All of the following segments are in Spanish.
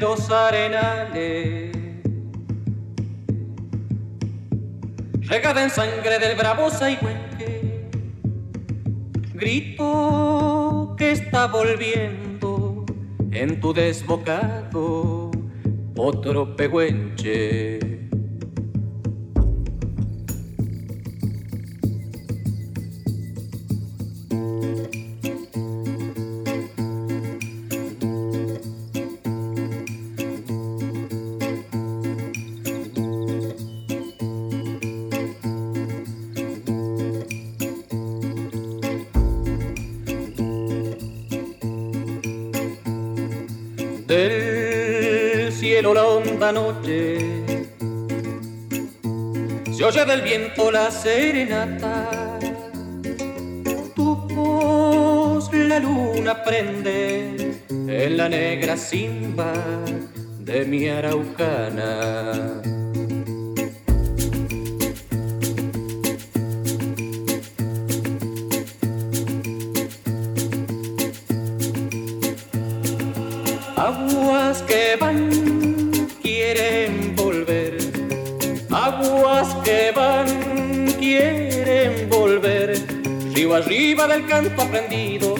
los arenales. Regada en sangre del bravo Saigüenque, grito que está volviendo en tu desbocado otro pehuenche. Noche se oye del viento la serenata. Tu voz la luna prende en la negra simba de mi araucana. Canto aprendido,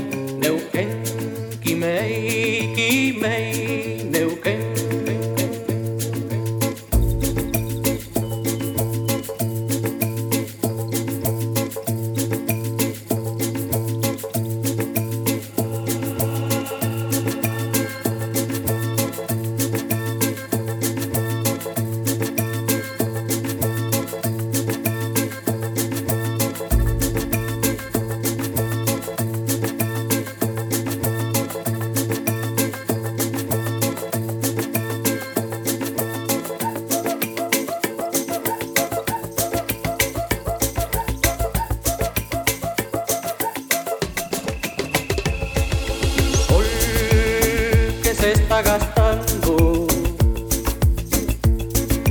se está gastando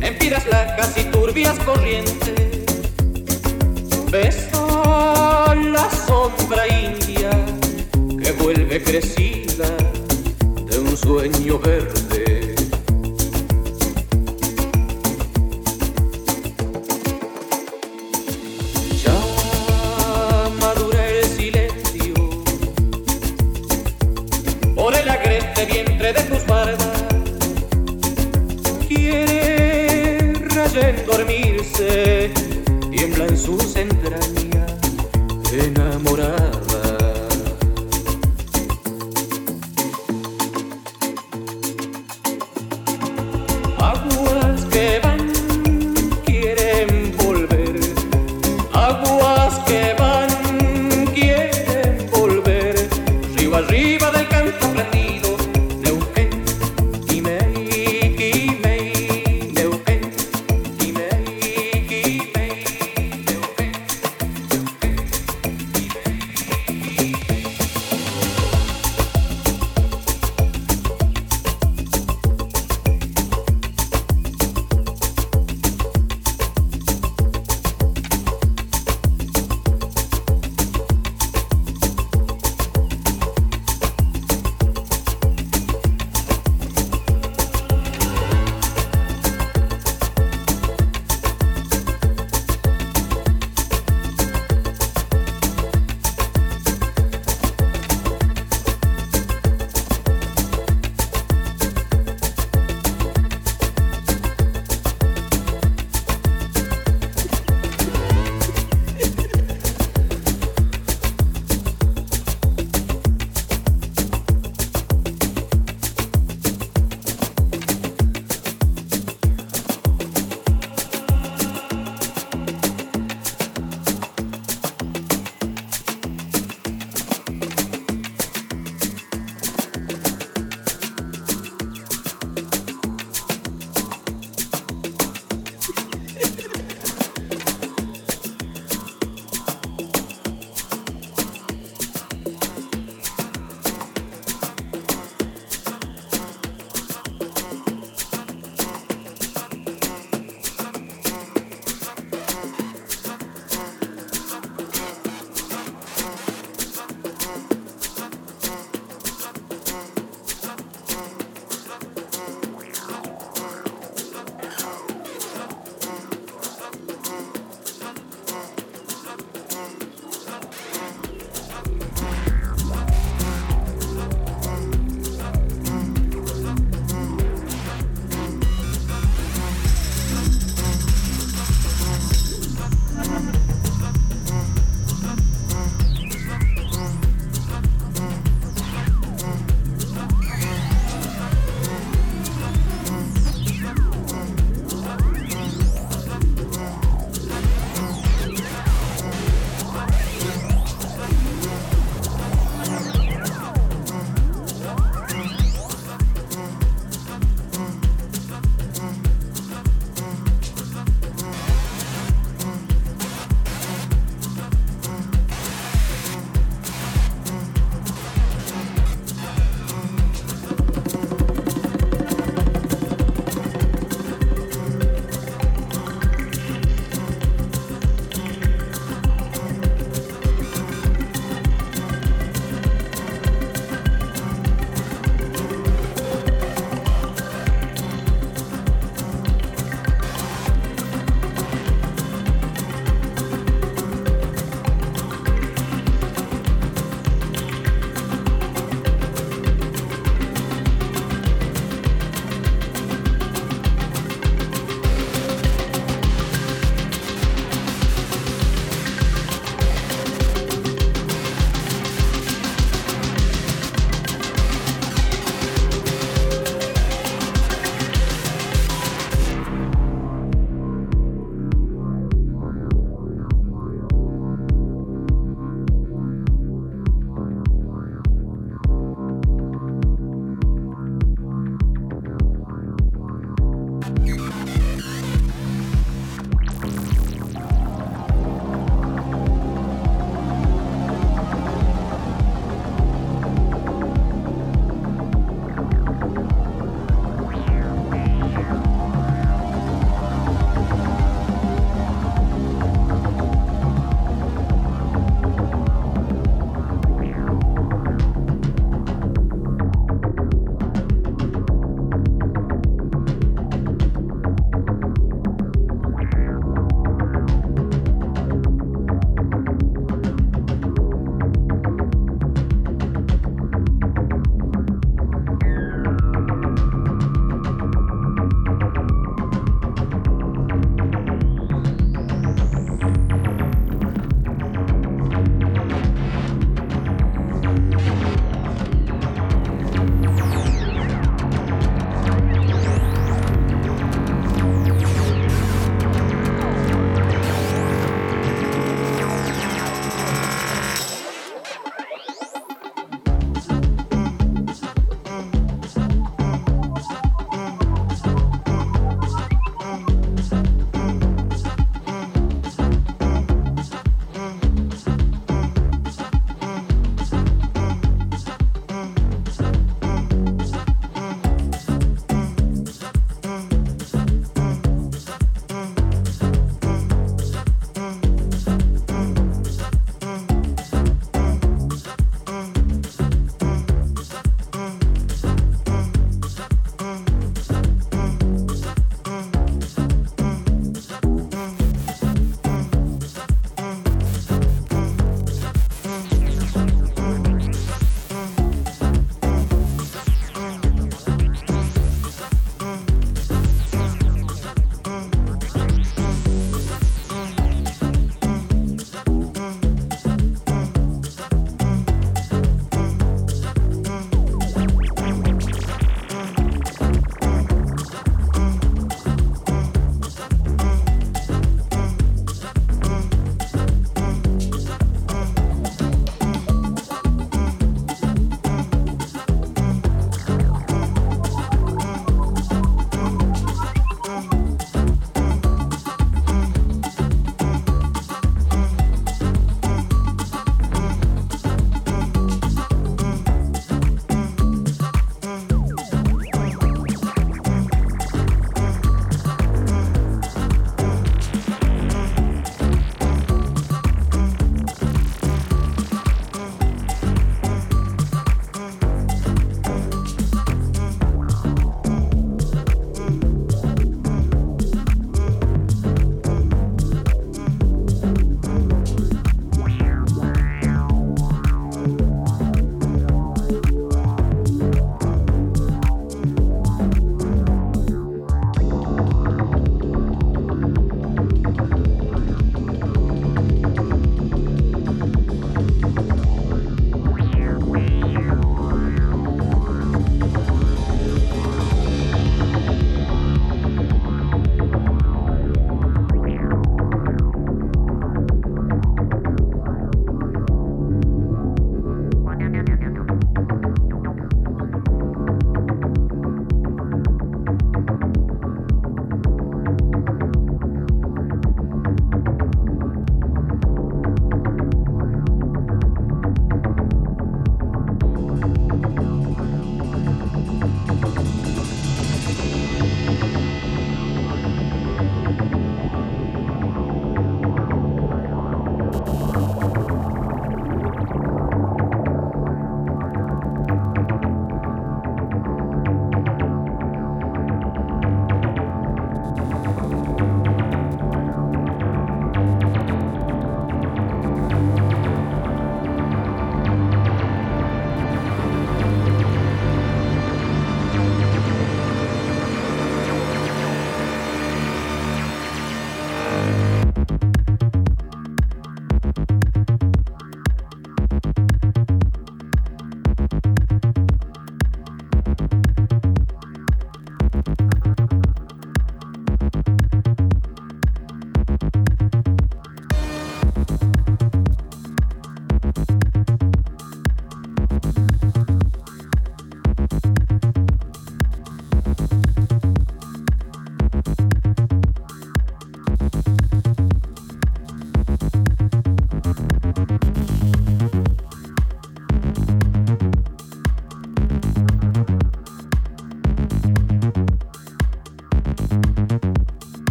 en piedras largas y turbias corrientes. Besa la sombra india que vuelve crecida de un sueño verde.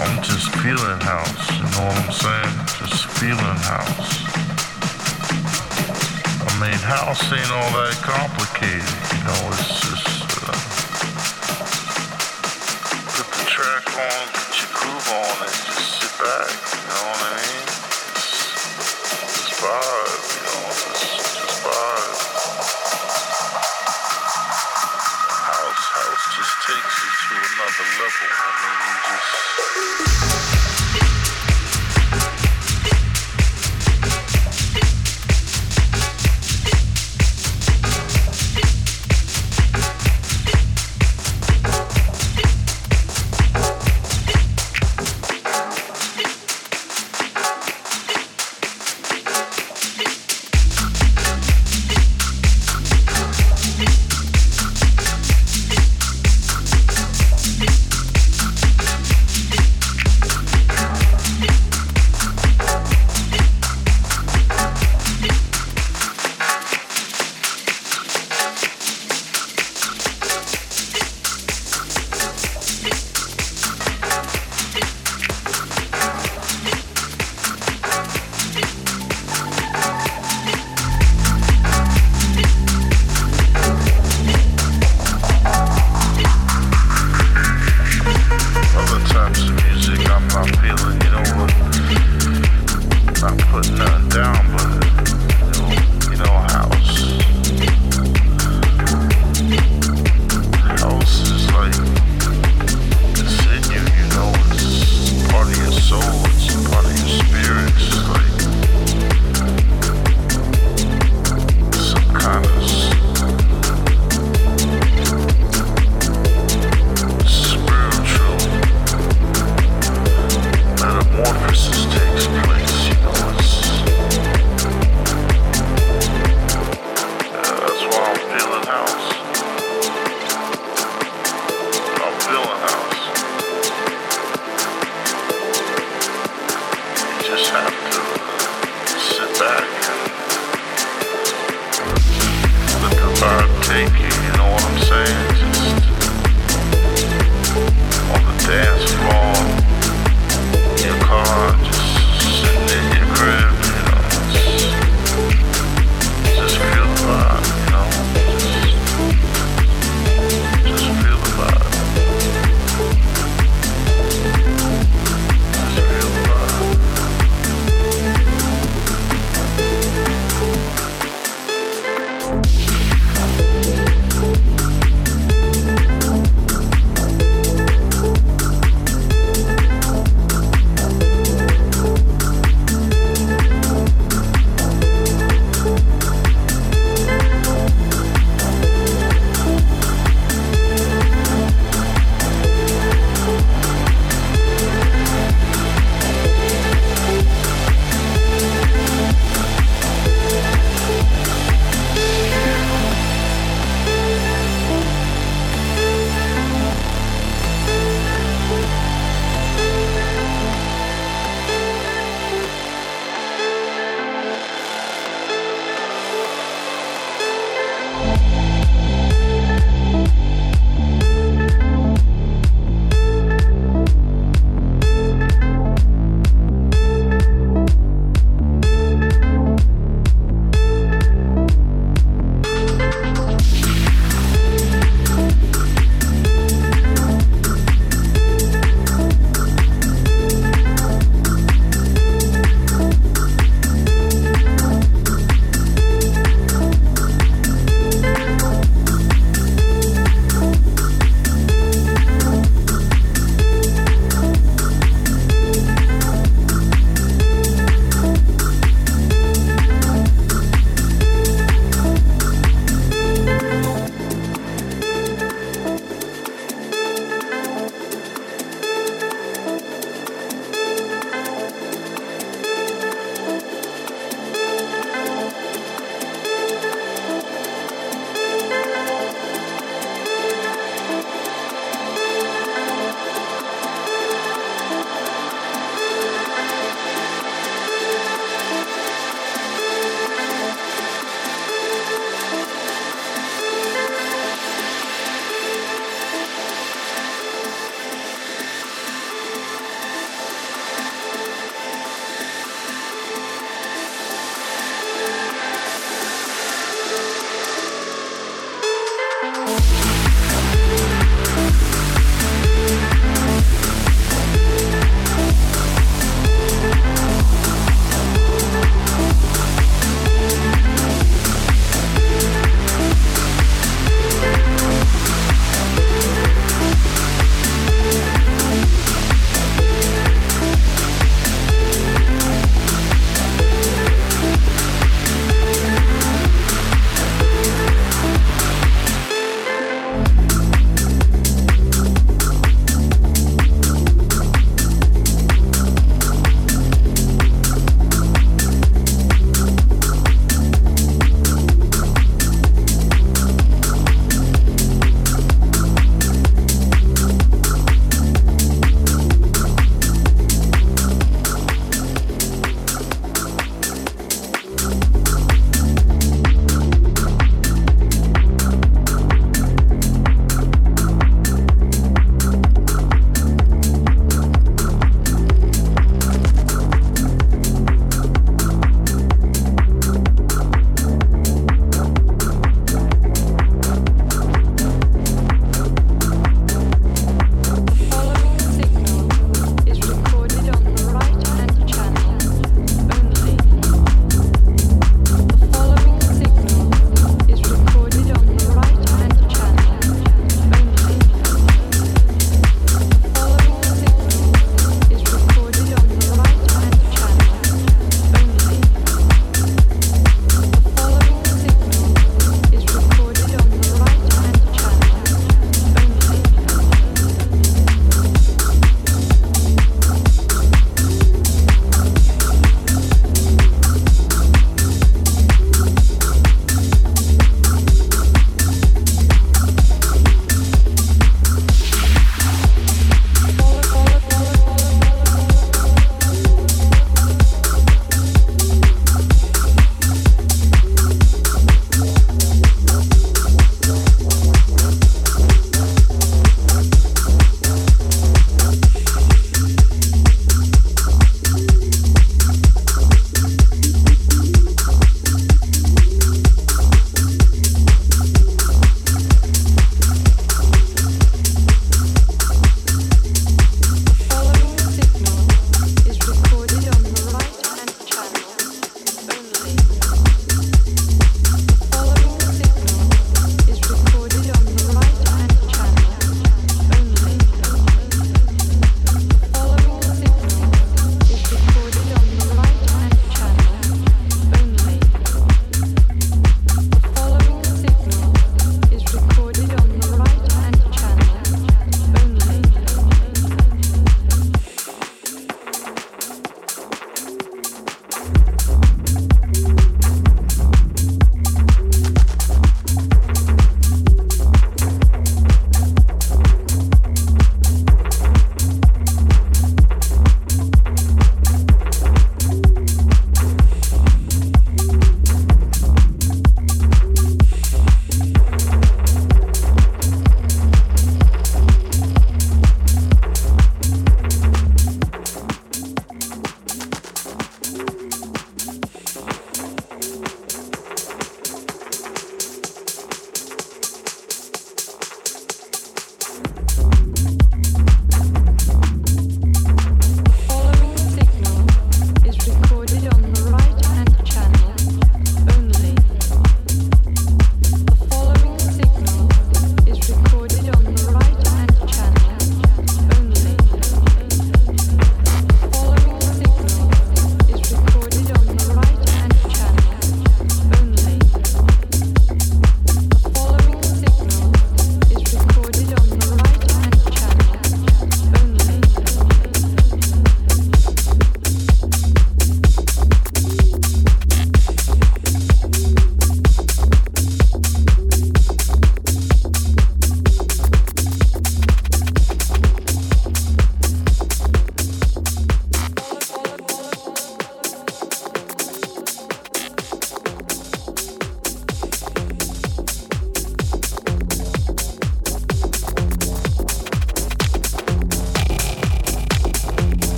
I'm just feeling house, you know what I'm saying? Just feeling house. I mean, house ain't all that complicated, you know, it's just uh, put the track on, get your groove on, and just sit back.